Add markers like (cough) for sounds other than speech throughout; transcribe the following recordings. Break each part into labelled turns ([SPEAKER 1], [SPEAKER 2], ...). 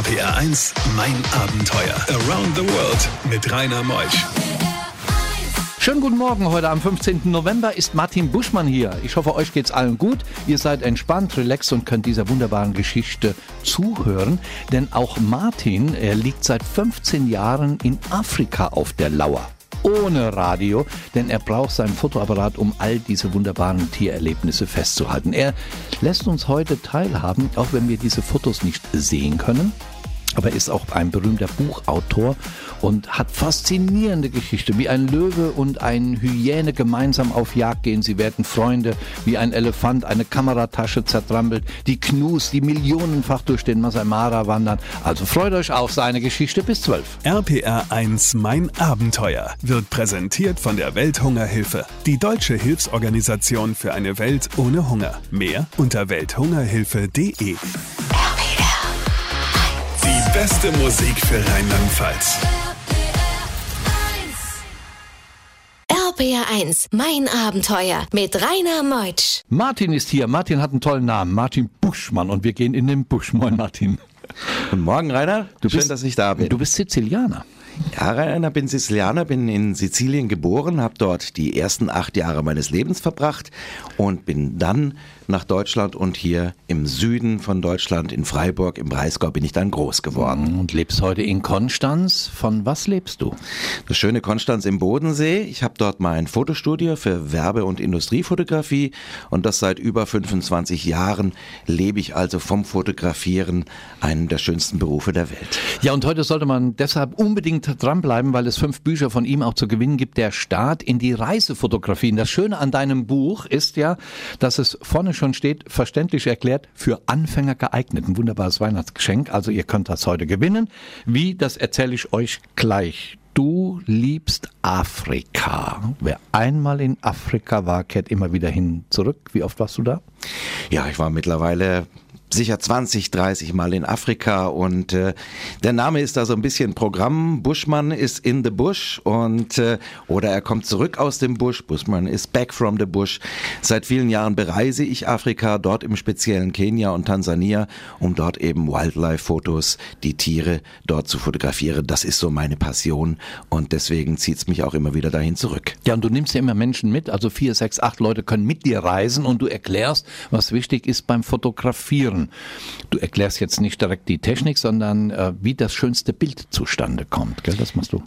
[SPEAKER 1] RPR 1, mein Abenteuer. Around the World mit Rainer Meusch.
[SPEAKER 2] Schönen guten Morgen. Heute am 15. November ist Martin Buschmann hier. Ich hoffe, euch geht's allen gut. Ihr seid entspannt, relaxed und könnt dieser wunderbaren Geschichte zuhören. Denn auch Martin, er liegt seit 15 Jahren in Afrika auf der Lauer ohne Radio, denn er braucht seinen Fotoapparat, um all diese wunderbaren Tiererlebnisse festzuhalten. Er lässt uns heute teilhaben, auch wenn wir diese Fotos nicht sehen können aber ist auch ein berühmter Buchautor und hat faszinierende Geschichte, wie ein Löwe und ein Hyäne gemeinsam auf Jagd gehen. Sie werden Freunde, wie ein Elefant eine Kameratasche zertrampelt, die Knus, die millionenfach durch den Masai Mara wandern. Also freut euch auf seine Geschichte bis 12.
[SPEAKER 1] RPR 1 Mein Abenteuer wird präsentiert von der Welthungerhilfe, die deutsche Hilfsorganisation für eine Welt ohne Hunger. Mehr unter welthungerhilfe.de. Beste Musik für Rheinland-Pfalz.
[SPEAKER 3] RPR 1, mein Abenteuer mit Rainer Meutsch.
[SPEAKER 2] Martin ist hier. Martin hat einen tollen Namen. Martin Buschmann. Und wir gehen in den Busch. Moin, Martin.
[SPEAKER 4] Guten Morgen, Rainer.
[SPEAKER 2] Du
[SPEAKER 4] Schön,
[SPEAKER 2] bist-
[SPEAKER 4] dass ich da bin.
[SPEAKER 2] Du bist Sizilianer.
[SPEAKER 4] Ja, Rainer, bin Sizilianer, bin in Sizilien geboren, habe dort die ersten acht Jahre meines Lebens verbracht und bin dann nach Deutschland und hier im Süden von Deutschland, in Freiburg, im Breisgau, bin ich dann groß geworden.
[SPEAKER 2] Und lebst heute in Konstanz. Von was lebst du?
[SPEAKER 4] Das schöne Konstanz im Bodensee. Ich habe dort mein Fotostudio für Werbe- und Industriefotografie und das seit über 25 Jahren lebe ich also vom Fotografieren, einen der schönsten Berufe der Welt.
[SPEAKER 2] Ja, und heute sollte man deshalb unbedingt dranbleiben, weil es fünf Bücher von ihm auch zu gewinnen gibt. Der Start in die Reisefotografien. Das Schöne an deinem Buch ist ja, dass es vorne schon steht, verständlich erklärt, für Anfänger geeignet. Ein wunderbares Weihnachtsgeschenk. Also ihr könnt das heute gewinnen. Wie, das erzähle ich euch gleich. Du liebst Afrika. Wer einmal in Afrika war, kehrt immer wieder hin zurück. Wie oft warst du da?
[SPEAKER 4] Ja, ich war mittlerweile sicher 20, 30 Mal in Afrika und äh, der Name ist da so ein bisschen Programm. Bushman ist in the bush und äh, oder er kommt zurück aus dem Busch. Bushman ist back from the bush. Seit vielen Jahren bereise ich Afrika, dort im speziellen Kenia und Tansania, um dort eben Wildlife-Fotos, die Tiere dort zu fotografieren. Das ist so meine Passion und deswegen zieht's mich auch immer wieder dahin zurück.
[SPEAKER 2] Ja, und du nimmst ja immer Menschen mit, also vier, sechs, acht Leute können mit dir reisen und du erklärst, was wichtig ist beim Fotografieren. Du erklärst jetzt nicht direkt die Technik, sondern äh, wie das schönste Bild zustande kommt, gell? Das machst du.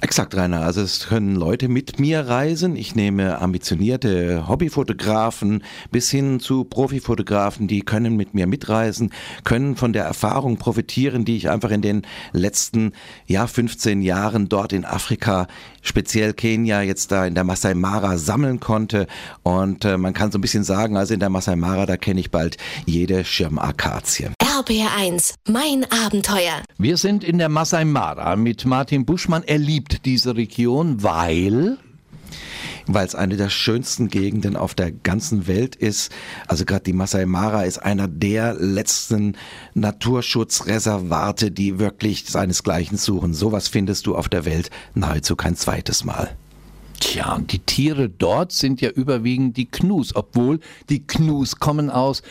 [SPEAKER 4] Exakt, Rainer. Also es können Leute mit mir reisen. Ich nehme ambitionierte Hobbyfotografen bis hin zu Profifotografen, die können mit mir mitreisen, können von der Erfahrung profitieren, die ich einfach in den letzten ja, 15 Jahren dort in Afrika, speziell Kenia, jetzt da in der Masai Mara sammeln konnte. Und äh, man kann so ein bisschen sagen, also in der Masai Mara, da kenne ich bald jede Schirmakazie.
[SPEAKER 3] RPR 1, mein Abenteuer.
[SPEAKER 2] Wir sind in der Masai Mara mit Martin Buschmann. Er liebt diese Region, weil
[SPEAKER 4] weil es eine der schönsten Gegenden auf der ganzen Welt ist. Also gerade die Masai Mara ist einer der letzten Naturschutzreservate, die wirklich seinesgleichen suchen. Sowas findest du auf der Welt nahezu kein zweites Mal.
[SPEAKER 2] Tja, und die Tiere dort sind ja überwiegend die Knus, obwohl die Knus kommen aus,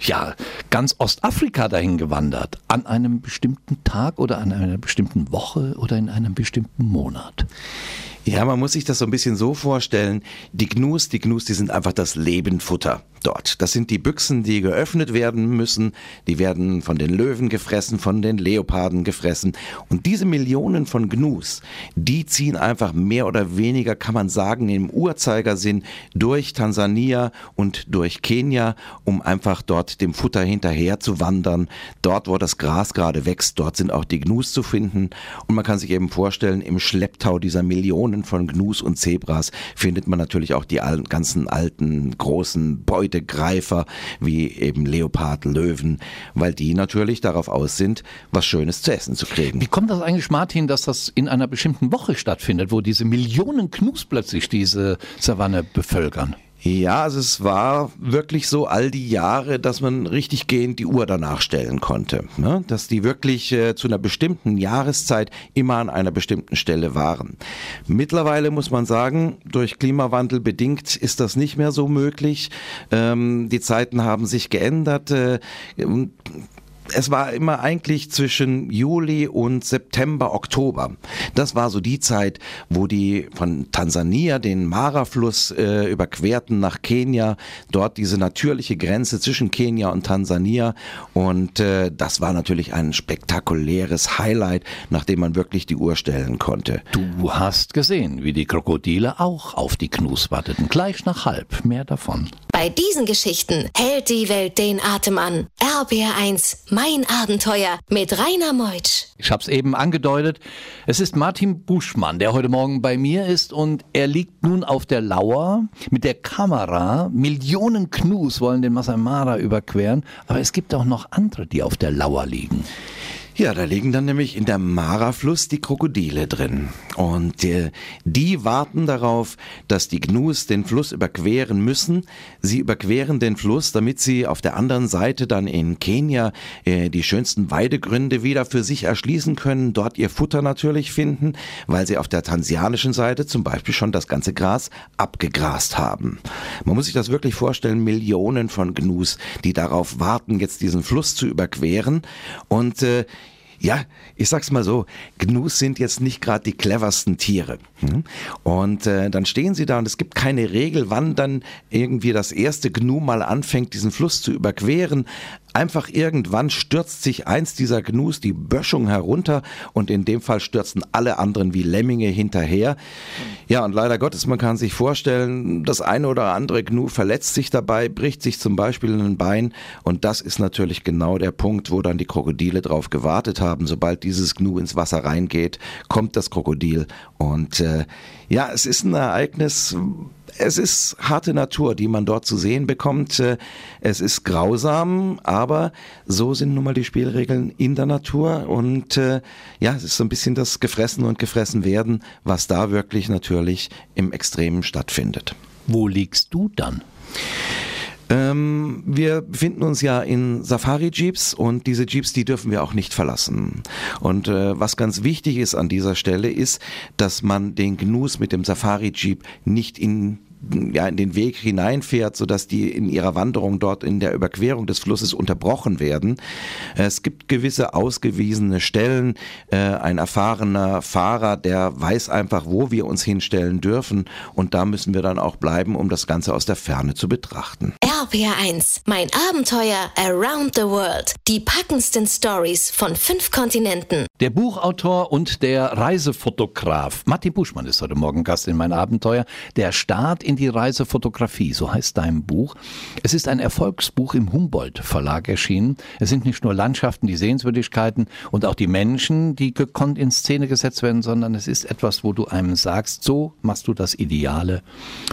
[SPEAKER 2] ja, ganz Ostafrika dahin gewandert. An einem bestimmten Tag oder an einer bestimmten Woche oder in einem bestimmten Monat.
[SPEAKER 4] Ja, man muss sich das so ein bisschen so vorstellen. Die Gnus, die Gnus, die sind einfach das Lebendfutter dort. Das sind die Büchsen, die geöffnet werden müssen. Die werden von den Löwen gefressen, von den Leoparden gefressen. Und diese Millionen von Gnus, die ziehen einfach mehr oder weniger, kann man sagen, im Uhrzeigersinn durch Tansania und durch Kenia, um einfach dort dem Futter hinterher zu wandern. Dort, wo das Gras gerade wächst, dort sind auch die Gnus zu finden. Und man kann sich eben vorstellen, im Schlepptau dieser Millionen von Gnus und Zebras findet man natürlich auch die ganzen alten, großen Beutegreifer, wie eben Leopard, Löwen, weil die natürlich darauf aus sind, was Schönes zu essen zu kriegen.
[SPEAKER 2] Wie kommt das eigentlich, Martin, dass das in einer bestimmten Woche stattfindet, wo diese Millionen Knus plötzlich diese Savanne bevölkern?
[SPEAKER 4] Ja, also es war wirklich so all die Jahre, dass man richtig gehend die Uhr danach stellen konnte. Ne? Dass die wirklich äh, zu einer bestimmten Jahreszeit immer an einer bestimmten Stelle waren. Mittlerweile muss man sagen, durch Klimawandel bedingt ist das nicht mehr so möglich. Ähm, die Zeiten haben sich geändert. Äh, es war immer eigentlich zwischen Juli und September, Oktober. Das war so die Zeit, wo die von Tansania den Mara-Fluss äh, überquerten nach Kenia, dort diese natürliche Grenze zwischen Kenia und Tansania. Und äh, das war natürlich ein spektakuläres Highlight, nachdem man wirklich die Uhr stellen konnte.
[SPEAKER 2] Du hast gesehen, wie die Krokodile auch auf die Knus warteten. Gleich nach halb. Mehr davon.
[SPEAKER 3] Bei diesen Geschichten hält die Welt den Atem an. RBR1, mein Abenteuer mit Rainer Meutsch.
[SPEAKER 2] Ich habe es eben angedeutet. Es ist Martin Buschmann, der heute Morgen bei mir ist und er liegt nun auf der Lauer mit der Kamera. Millionen Knus wollen den Masai Mara überqueren, aber es gibt auch noch andere, die auf der Lauer liegen.
[SPEAKER 4] Ja, da liegen dann nämlich in der Mara-Fluss die Krokodile drin. Und äh, die warten darauf, dass die Gnus den Fluss überqueren müssen. Sie überqueren den Fluss, damit sie auf der anderen Seite dann in Kenia äh, die schönsten Weidegründe wieder für sich erschließen können, dort ihr Futter natürlich finden, weil sie auf der tansianischen Seite zum Beispiel schon das ganze Gras abgegrast haben. Man muss sich das wirklich vorstellen, Millionen von Gnus, die darauf warten, jetzt diesen Fluss zu überqueren. Und äh, ja, ich sag's mal so, Gnus sind jetzt nicht gerade die cleversten Tiere. Hm? Und äh, dann stehen sie da und es gibt keine Regel, wann dann irgendwie das erste Gnu mal anfängt, diesen Fluss zu überqueren. Einfach irgendwann stürzt sich eins dieser Gnus die Böschung herunter und in dem Fall stürzen alle anderen wie Lemminge hinterher. Ja, und leider Gottes, man kann sich vorstellen, das eine oder andere Gnu verletzt sich dabei, bricht sich zum Beispiel ein Bein und das ist natürlich genau der Punkt, wo dann die Krokodile drauf gewartet haben. Sobald dieses Gnu ins Wasser reingeht, kommt das Krokodil und äh, ja, es ist ein Ereignis, es ist harte Natur, die man dort zu sehen bekommt. Äh, es ist grausam, aber so sind nun mal die Spielregeln in der Natur. Und äh, ja, es ist so ein bisschen das Gefressen und Gefressen werden, was da wirklich natürlich im Extremen stattfindet.
[SPEAKER 2] Wo liegst du dann?
[SPEAKER 4] Ähm, wir befinden uns ja in Safari-Jeeps und diese Jeeps, die dürfen wir auch nicht verlassen. Und äh, was ganz wichtig ist an dieser Stelle ist, dass man den Gnus mit dem Safari-Jeep nicht in ja, in den Weg hineinfährt, sodass die in ihrer Wanderung dort in der Überquerung des Flusses unterbrochen werden. Es gibt gewisse ausgewiesene Stellen. Äh, ein erfahrener Fahrer, der weiß einfach, wo wir uns hinstellen dürfen. Und da müssen wir dann auch bleiben, um das Ganze aus der Ferne zu betrachten.
[SPEAKER 3] RPR1, mein Abenteuer Around the World. Die packendsten Stories von fünf Kontinenten.
[SPEAKER 2] Der Buchautor und der Reisefotograf Martin Buschmann ist heute Morgen Gast in mein Abenteuer. Der Start in in die Reisefotografie, so heißt dein Buch. Es ist ein Erfolgsbuch im Humboldt Verlag erschienen. Es sind nicht nur Landschaften, die Sehenswürdigkeiten und auch die Menschen, die gekonnt in Szene gesetzt werden, sondern es ist etwas, wo du einem sagst, so machst du das ideale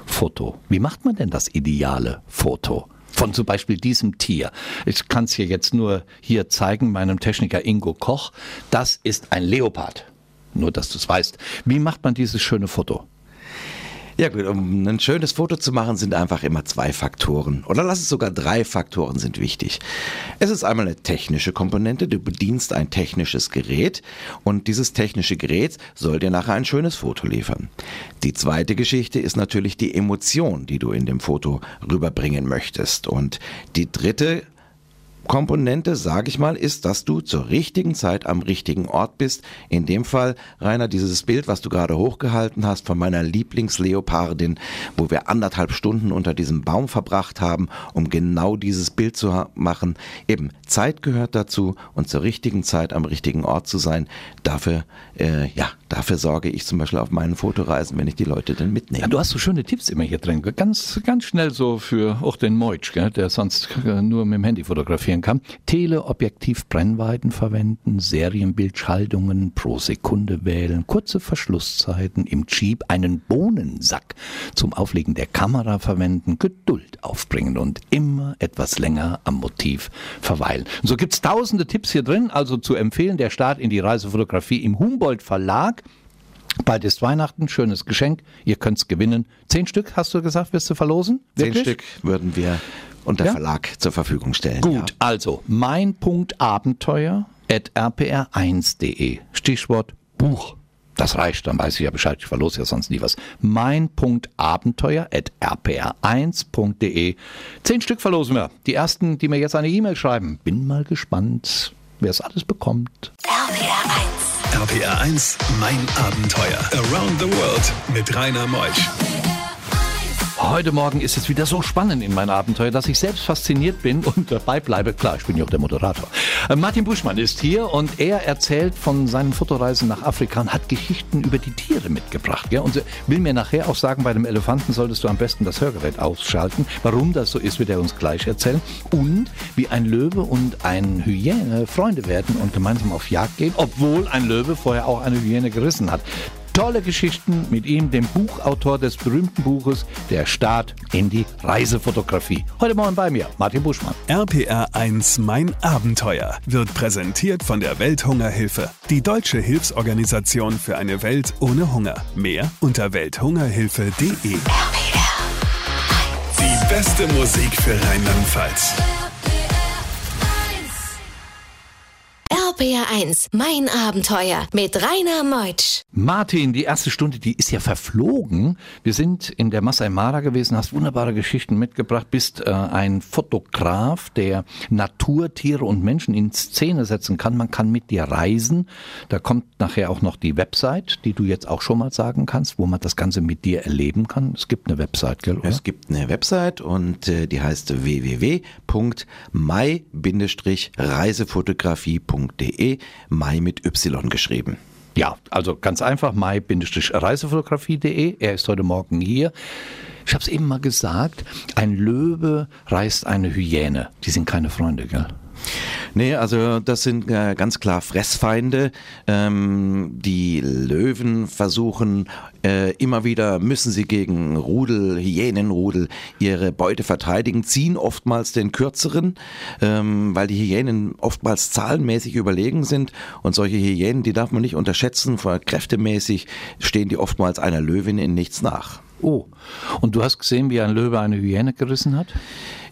[SPEAKER 2] Foto. Wie macht man denn das ideale Foto? von zum Beispiel diesem Tier. Ich kann es hier jetzt nur hier zeigen, meinem Techniker Ingo Koch. Das ist ein Leopard. Nur, dass du es weißt. Wie macht man dieses schöne Foto?
[SPEAKER 4] Ja gut, um ein schönes Foto zu machen, sind einfach immer zwei Faktoren. Oder lass es sogar drei Faktoren sind wichtig. Es ist einmal eine technische Komponente. Du bedienst ein technisches Gerät und dieses technische Gerät soll dir nachher ein schönes Foto liefern. Die zweite Geschichte ist natürlich die Emotion, die du in dem Foto rüberbringen möchtest. Und die dritte Komponente, sage ich mal, ist, dass du zur richtigen Zeit am richtigen Ort bist. In dem Fall, Rainer, dieses Bild, was du gerade hochgehalten hast von meiner Lieblingsleopardin, wo wir anderthalb Stunden unter diesem Baum verbracht haben, um genau dieses Bild zu machen. Eben, Zeit gehört dazu und zur richtigen Zeit am richtigen Ort zu sein. Dafür, äh, ja, dafür sorge ich zum Beispiel auf meinen Fotoreisen, wenn ich die Leute dann mitnehme. Ja,
[SPEAKER 2] du hast so schöne Tipps immer hier drin. Ganz, ganz schnell so für auch den Meutsch, gell, der sonst nur mit dem Handy fotografiert fotografieren kann. Teleobjektiv-Brennweiten verwenden, Serienbildschaltungen pro Sekunde wählen, kurze Verschlusszeiten im Jeep, einen Bohnensack zum Auflegen der Kamera verwenden, Geduld aufbringen und immer etwas länger am Motiv verweilen. Und so gibt's tausende Tipps hier drin, also zu empfehlen, der Start in die Reisefotografie im Humboldt Verlag. Bald ist Weihnachten, schönes Geschenk. Ihr könnt's gewinnen. Zehn Stück, hast du gesagt, wirst du verlosen?
[SPEAKER 4] Wirklich? Zehn Stück würden wir und der ja? Verlag zur Verfügung stellen.
[SPEAKER 2] Gut, ja. also mein Punkt Abenteuer at rpr1.de. Stichwort Buch. Das reicht, dann weiß ich ja Bescheid, ich verlose ja sonst nie was. Mein.abenteuer.rpa1.de. Zehn Stück verlosen wir. Die ersten, die mir jetzt eine E-Mail schreiben. Bin mal gespannt, wer es alles bekommt.
[SPEAKER 3] RPR 1.
[SPEAKER 1] RPR 1, mein Abenteuer. Around the World mit Rainer Meusch.
[SPEAKER 2] Heute Morgen ist es wieder so spannend in meinem Abenteuer, dass ich selbst fasziniert bin (laughs) und dabei bleibe. Klar, ich bin ja auch der Moderator. Äh, Martin Buschmann ist hier und er erzählt von seinen Fotoreisen nach Afrika und hat Geschichten über die Tiere mitgebracht. Und will mir nachher auch sagen, bei dem Elefanten solltest du am besten das Hörgerät ausschalten. Warum das so ist, wird er uns gleich erzählen. Und wie ein Löwe und ein Hyäne Freunde werden und gemeinsam auf Jagd gehen, obwohl ein Löwe vorher auch eine Hyäne gerissen hat. Tolle Geschichten mit ihm, dem Buchautor des berühmten Buches Der Start in die Reisefotografie. Heute Morgen bei mir, Martin Buschmann.
[SPEAKER 1] RPR 1, mein Abenteuer wird präsentiert von der Welthungerhilfe, die deutsche Hilfsorganisation für eine Welt ohne Hunger. Mehr unter welthungerhilfe.de. Die beste Musik für Rheinland-Pfalz.
[SPEAKER 3] RPR 1, mein Abenteuer mit Rainer Meutsch.
[SPEAKER 2] Martin, die erste Stunde, die ist ja verflogen. Wir sind in der Masai Mara gewesen, hast wunderbare Geschichten mitgebracht, bist äh, ein Fotograf, der Natur, Tiere und Menschen in Szene setzen kann. Man kann mit dir reisen. Da kommt nachher auch noch die Website, die du jetzt auch schon mal sagen kannst, wo man das Ganze mit dir erleben kann. Es gibt eine Website, gell? Oder?
[SPEAKER 4] Es gibt eine Website und äh, die heißt www.mai-reisefotografie.de, Mai mit Y geschrieben.
[SPEAKER 2] Ja, also ganz einfach, mai-reisefotografie.de. Er ist heute Morgen hier. Ich habe es eben mal gesagt, ein Löwe reißt eine Hyäne. Die sind keine Freunde, gell?
[SPEAKER 4] Nee, also das sind äh, ganz klar Fressfeinde. Ähm, die Löwen versuchen äh, immer wieder, müssen sie gegen Rudel, Hyänenrudel ihre Beute verteidigen, ziehen oftmals den kürzeren, ähm, weil die Hyänen oftmals zahlenmäßig überlegen sind und solche Hyänen, die darf man nicht unterschätzen, vor kräftemäßig stehen die oftmals einer Löwin in nichts nach.
[SPEAKER 2] Oh, und du hast gesehen, wie ein Löwe eine Hyäne gerissen hat?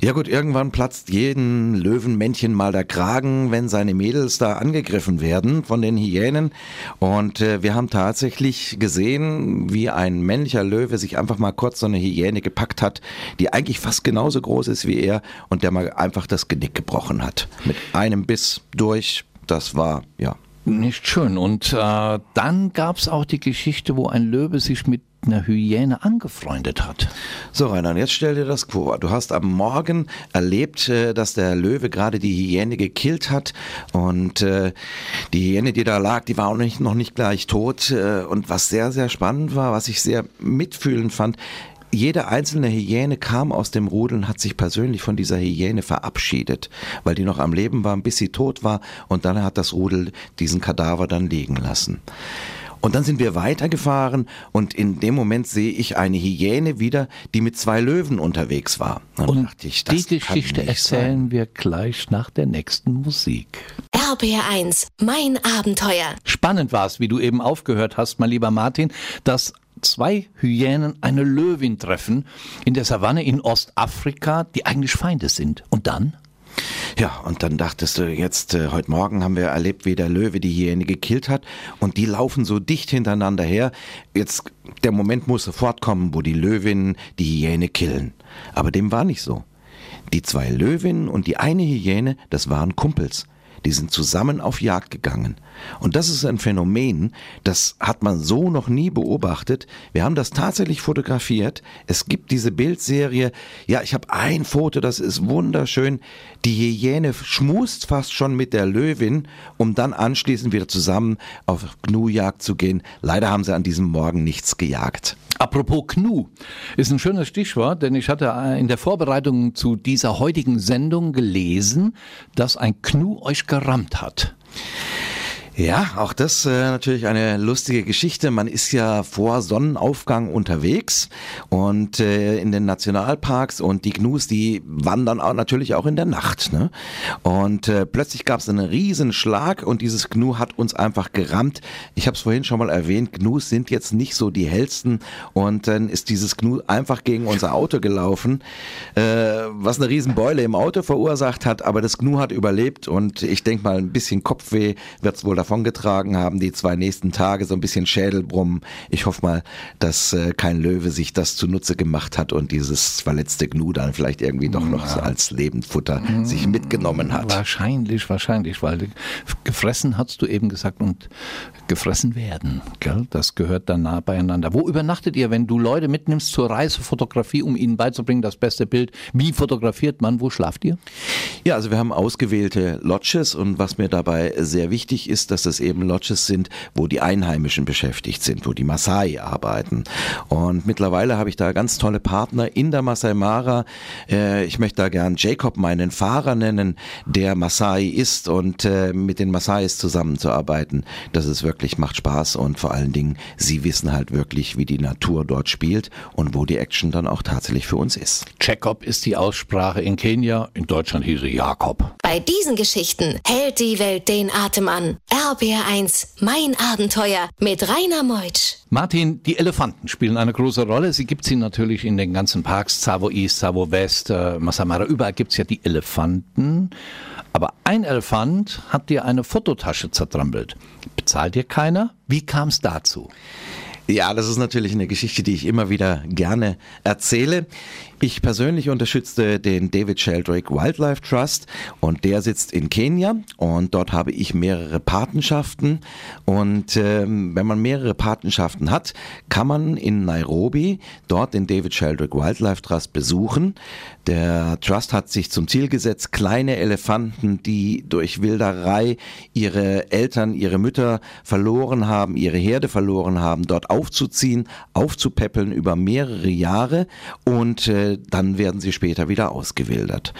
[SPEAKER 4] Ja gut, irgendwann platzt jeden Löwenmännchen mal der Kragen, wenn seine Mädels da angegriffen werden von den Hyänen. Und äh, wir haben tatsächlich gesehen, wie ein männlicher Löwe sich einfach mal kurz so eine Hyäne gepackt hat, die eigentlich fast genauso groß ist wie er und der mal einfach das Genick gebrochen hat. Mit einem Biss durch. Das war, ja,
[SPEAKER 2] Nicht schön. Und äh, dann gab es auch die Geschichte, wo ein Löwe sich mit einer Hyäne angefreundet hat.
[SPEAKER 4] So, Rainer, und jetzt stell dir das vor. Du hast am Morgen erlebt, äh, dass der Löwe gerade die Hyäne gekillt hat und äh, die Hyäne, die da lag, die war auch nicht, noch nicht gleich tot. Äh, und was sehr, sehr spannend war, was ich sehr mitfühlend fand, jede einzelne Hyäne kam aus dem Rudel und hat sich persönlich von dieser Hyäne verabschiedet, weil die noch am Leben war, bis sie tot war und dann hat das Rudel diesen Kadaver dann liegen lassen. Und dann sind wir weitergefahren und in dem Moment sehe ich eine Hyäne wieder, die mit zwei Löwen unterwegs war. dann
[SPEAKER 2] Und
[SPEAKER 4] dachte ich,
[SPEAKER 2] die Geschichte
[SPEAKER 4] nicht
[SPEAKER 2] erzählen
[SPEAKER 4] sein.
[SPEAKER 2] wir gleich nach der nächsten Musik.
[SPEAKER 3] RPR 1, mein Abenteuer.
[SPEAKER 2] Spannend war es, wie du eben aufgehört hast, mein lieber Martin, dass zwei Hyänen eine Löwin treffen in der Savanne in Ostafrika, die eigentlich Feinde sind. Und dann?
[SPEAKER 4] Ja, und dann dachtest du, jetzt, äh, heute Morgen haben wir erlebt, wie der Löwe die Hyäne gekillt hat und die laufen so dicht hintereinander her. Jetzt, der Moment muss sofort kommen, wo die Löwinnen die Hyäne killen. Aber dem war nicht so. Die zwei Löwinnen und die eine Hyäne, das waren Kumpels. Die sind zusammen auf Jagd gegangen. Und das ist ein Phänomen, das hat man so noch nie beobachtet. Wir haben das tatsächlich fotografiert. Es gibt diese Bildserie. Ja, ich habe ein Foto, das ist wunderschön. Die Hyäne schmust fast schon mit der Löwin, um dann anschließend wieder zusammen auf Gnu-Jagd zu gehen. Leider haben sie an diesem Morgen nichts gejagt.
[SPEAKER 2] Apropos Knu, ist ein schönes Stichwort, denn ich hatte äh, in der Vorbereitung zu dieser heutigen Sendung gelesen, dass ein Knu euch gerammt hat.
[SPEAKER 4] Ja, auch das äh, natürlich eine lustige Geschichte. Man ist ja vor Sonnenaufgang unterwegs und äh, in den Nationalparks und die Gnus, die wandern auch natürlich auch in der Nacht. Ne? Und äh, plötzlich gab es einen riesen Schlag und dieses Gnu hat uns einfach gerammt. Ich habe es vorhin schon mal erwähnt, Gnus sind jetzt nicht so die hellsten und dann ist dieses Gnu einfach gegen unser Auto gelaufen, äh, was eine riesen Beule im Auto verursacht hat, aber das Gnu hat überlebt und ich denke mal ein bisschen Kopfweh wird es wohl davon davongetragen haben, die zwei nächsten Tage so ein bisschen Schädelbrummen. Ich hoffe mal, dass äh, kein Löwe sich das zunutze gemacht hat und dieses verletzte Gnu dann vielleicht irgendwie doch noch so als Lebendfutter sich mitgenommen hat.
[SPEAKER 2] Wahrscheinlich, wahrscheinlich, weil gefressen hast du eben gesagt und gefressen werden. Gell? Das gehört dann nah beieinander. Wo übernachtet ihr, wenn du Leute mitnimmst zur Reisefotografie, um ihnen beizubringen, das beste Bild? Wie fotografiert man? Wo schlaft ihr?
[SPEAKER 4] Ja, also wir haben ausgewählte Lodges und was mir dabei sehr wichtig ist, dass es eben Lodges sind, wo die Einheimischen beschäftigt sind, wo die Maasai arbeiten. Und mittlerweile habe ich da ganz tolle Partner in der Masai Mara. Äh, ich möchte da gern Jacob, meinen Fahrer, nennen, der Maasai ist und äh, mit den Maasais zusammenzuarbeiten. Das ist wirklich, macht Spaß und vor allen Dingen, sie wissen halt wirklich, wie die Natur dort spielt und wo die Action dann auch tatsächlich für uns ist.
[SPEAKER 2] Jacob ist die Aussprache in Kenia, in Deutschland hieße Jakob.
[SPEAKER 3] Bei diesen Geschichten hält die Welt den Atem an. RBR1, mein Abenteuer mit Rainer Meutsch.
[SPEAKER 2] Martin, die Elefanten spielen eine große Rolle. Sie gibt sie natürlich in den ganzen Parks, Savo East, Savo West, äh, Masai Mara. Überall gibt es ja die Elefanten. Aber ein Elefant hat dir eine Fototasche zertrampelt. Bezahlt dir keiner? Wie kam es dazu?
[SPEAKER 4] Ja, das ist natürlich eine Geschichte, die ich immer wieder gerne erzähle. Ich persönlich unterstützte den David Sheldrake Wildlife Trust und der sitzt in Kenia und dort habe ich mehrere Patenschaften und ähm, wenn man mehrere Patenschaften hat, kann man in Nairobi dort den David Sheldrake Wildlife Trust besuchen. Der Trust hat sich zum Ziel gesetzt, kleine Elefanten, die durch Wilderei ihre Eltern, ihre Mütter verloren haben, ihre Herde verloren haben, dort aufzuziehen, aufzupäppeln über mehrere Jahre und äh, dann werden sie später wieder ausgewildert.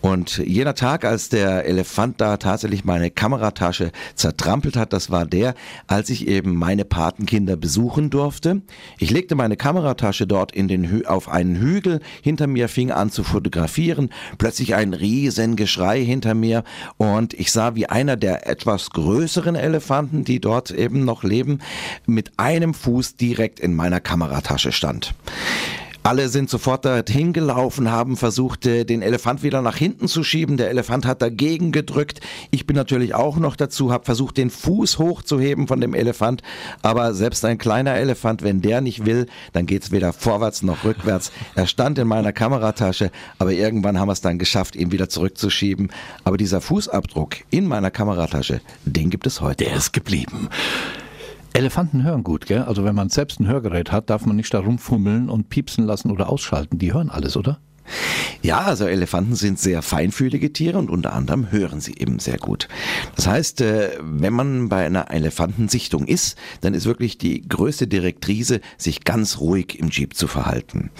[SPEAKER 4] Und jener Tag, als der Elefant da tatsächlich meine Kameratasche zertrampelt hat, das war der, als ich eben meine Patenkinder besuchen durfte. Ich legte meine Kameratasche dort in den Hü auf einen Hügel, hinter mir fing an zu fotografieren, plötzlich ein riesen Geschrei hinter mir und ich sah, wie einer der etwas größeren Elefanten, die dort eben noch leben, mit einem Fuß direkt in meiner Kameratasche stand. Alle sind sofort dorthin gelaufen, haben versucht, äh, den Elefant wieder nach hinten zu schieben. Der Elefant hat dagegen gedrückt. Ich bin natürlich auch noch dazu, habe versucht, den Fuß hochzuheben von dem Elefant. Aber selbst ein kleiner Elefant, wenn der nicht will, dann geht's weder vorwärts noch rückwärts. Er stand in meiner Kameratasche, aber irgendwann haben wir es dann geschafft, ihn wieder zurückzuschieben. Aber dieser Fußabdruck in meiner Kameratasche, den gibt es heute.
[SPEAKER 2] Der ist geblieben. Elefanten hören gut, gell? Also wenn man selbst ein Hörgerät hat, darf man nicht da rumfummeln und piepsen lassen oder ausschalten. Die hören alles, oder?
[SPEAKER 4] Ja, also Elefanten sind sehr feinfühlige Tiere und unter anderem hören sie eben sehr gut. Das heißt, äh, wenn man bei einer Elefantensichtung ist, dann ist wirklich die größte Direktrice, sich ganz ruhig im Jeep zu verhalten.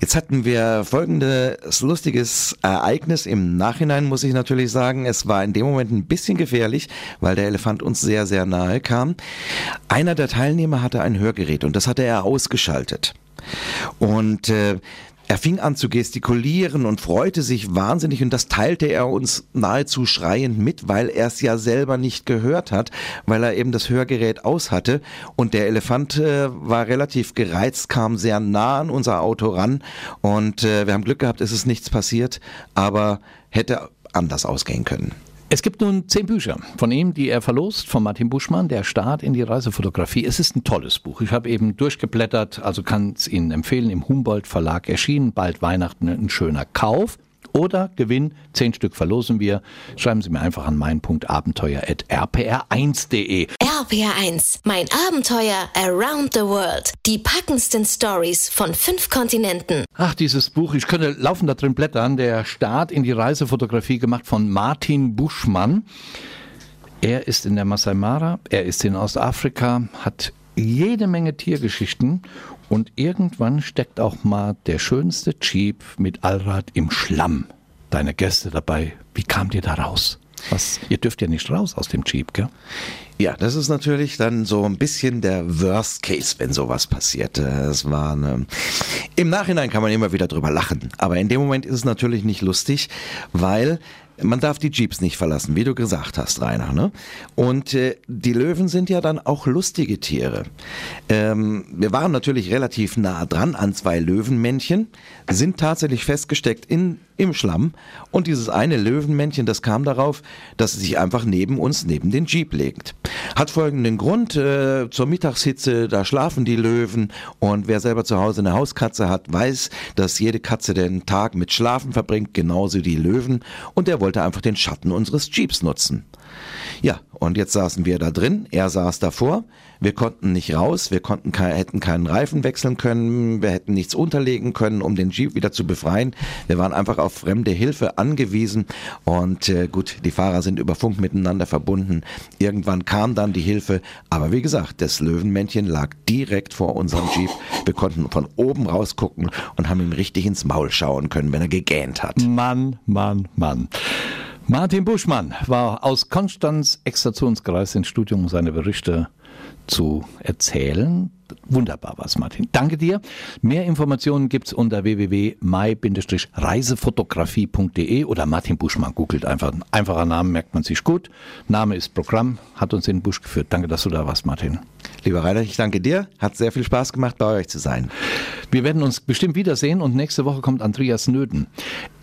[SPEAKER 4] Jetzt hatten wir folgendes lustiges Ereignis. Im Nachhinein muss ich natürlich sagen, es war in dem Moment ein bisschen gefährlich, weil der Elefant uns sehr, sehr nahe kam. Einer der Teilnehmer hatte ein Hörgerät und das hatte er ausgeschaltet. Und äh, er fing an zu gestikulieren und freute sich wahnsinnig und das teilte er uns nahezu schreiend mit, weil er es ja selber nicht gehört hat, weil er eben das Hörgerät aus hatte und der Elefant äh, war relativ gereizt, kam sehr nah an unser Auto ran und äh, wir haben Glück gehabt, es ist nichts passiert, aber hätte anders ausgehen können.
[SPEAKER 2] Es gibt nun zehn Bücher von ihm, die er verlost, von Martin Buschmann, der Start in die Reisefotografie. Es ist ein tolles Buch. Ich habe eben durchgeblättert, also kann es Ihnen empfehlen, im Humboldt Verlag erschienen, bald Weihnachten ein schöner Kauf oder Gewinn. Zehn Stück verlosen wir. Schreiben Sie mir einfach an mein.abenteuer.rpr1.de.
[SPEAKER 3] RPR1, mein Abenteuer around the world. Die packendsten Stories von fünf Kontinenten.
[SPEAKER 2] Ach, dieses Buch, ich könnte laufend da drin blättern. Der Start in die Reisefotografie gemacht von Martin Buschmann. Er ist in der Masai Mara, er ist in Ostafrika, hat jede Menge Tiergeschichten und irgendwann steckt auch mal der schönste Jeep mit Allrad im Schlamm. Deine Gäste dabei, wie kamt ihr da raus? Was, ihr dürft ja nicht raus aus dem Jeep, gell?
[SPEAKER 4] Ja, das ist natürlich dann so ein bisschen der Worst Case, wenn sowas passiert. Es war eine, im Nachhinein kann man immer wieder drüber lachen, aber in dem Moment ist es natürlich nicht lustig, weil man darf die Jeeps nicht verlassen, wie du gesagt hast, Rainer. Ne? Und äh, die Löwen sind ja dann auch lustige Tiere. Ähm, wir waren natürlich relativ nah dran an zwei Löwenmännchen, sind tatsächlich festgesteckt in, im Schlamm. Und dieses eine Löwenmännchen, das kam darauf, dass es sich einfach neben uns, neben den Jeep legt. Hat folgenden Grund, äh, zur Mittagshitze, da schlafen die Löwen und wer selber zu Hause eine Hauskatze hat, weiß, dass jede Katze den Tag mit Schlafen verbringt, genauso die Löwen und er wollte einfach den Schatten unseres Jeeps nutzen. Ja, und jetzt saßen wir da drin, er saß davor, wir konnten nicht raus, wir konnten hätten keinen Reifen wechseln können, wir hätten nichts unterlegen können, um den Jeep wieder zu befreien. Wir waren einfach auf fremde Hilfe angewiesen und äh, gut, die Fahrer sind über Funk miteinander verbunden. Irgendwann kam dann die Hilfe, aber wie gesagt, das Löwenmännchen lag direkt vor unserem Jeep. Wir konnten von oben rausgucken und haben ihm richtig ins Maul schauen können, wenn er gegähnt hat.
[SPEAKER 2] Mann, Mann, Mann. Martin Buschmann war aus Konstanz gereist ins Studium, um seine Berichte zu erzählen. Wunderbar was, Martin. Danke dir. Mehr Informationen gibt's unter www.mai-reisefotografie.de oder Martin Buschmann googelt einfach. Ein einfacher Name, merkt man sich gut. Name ist Programm, hat uns in den Busch geführt. Danke, dass du da warst, Martin.
[SPEAKER 4] Lieber Rainer, ich danke dir. Hat sehr viel Spaß gemacht, bei euch zu sein.
[SPEAKER 2] Wir werden uns bestimmt wiedersehen und nächste Woche kommt Andreas Nöden.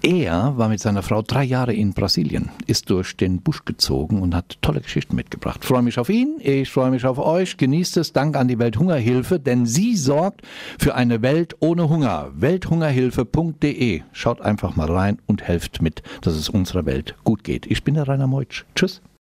[SPEAKER 2] Er war mit seiner Frau drei Jahre in Brasilien, ist durch den Busch gezogen und hat tolle Geschichten mitgebracht. Ich freue mich auf ihn, ich freue mich auf euch. Genießt es. Dank an die Welthungerhilfe, denn sie sorgt für eine Welt ohne Hunger. Welthungerhilfe.de. Schaut einfach mal rein und helft mit, dass es unserer Welt gut geht. Ich bin der Rainer Meutsch. Tschüss.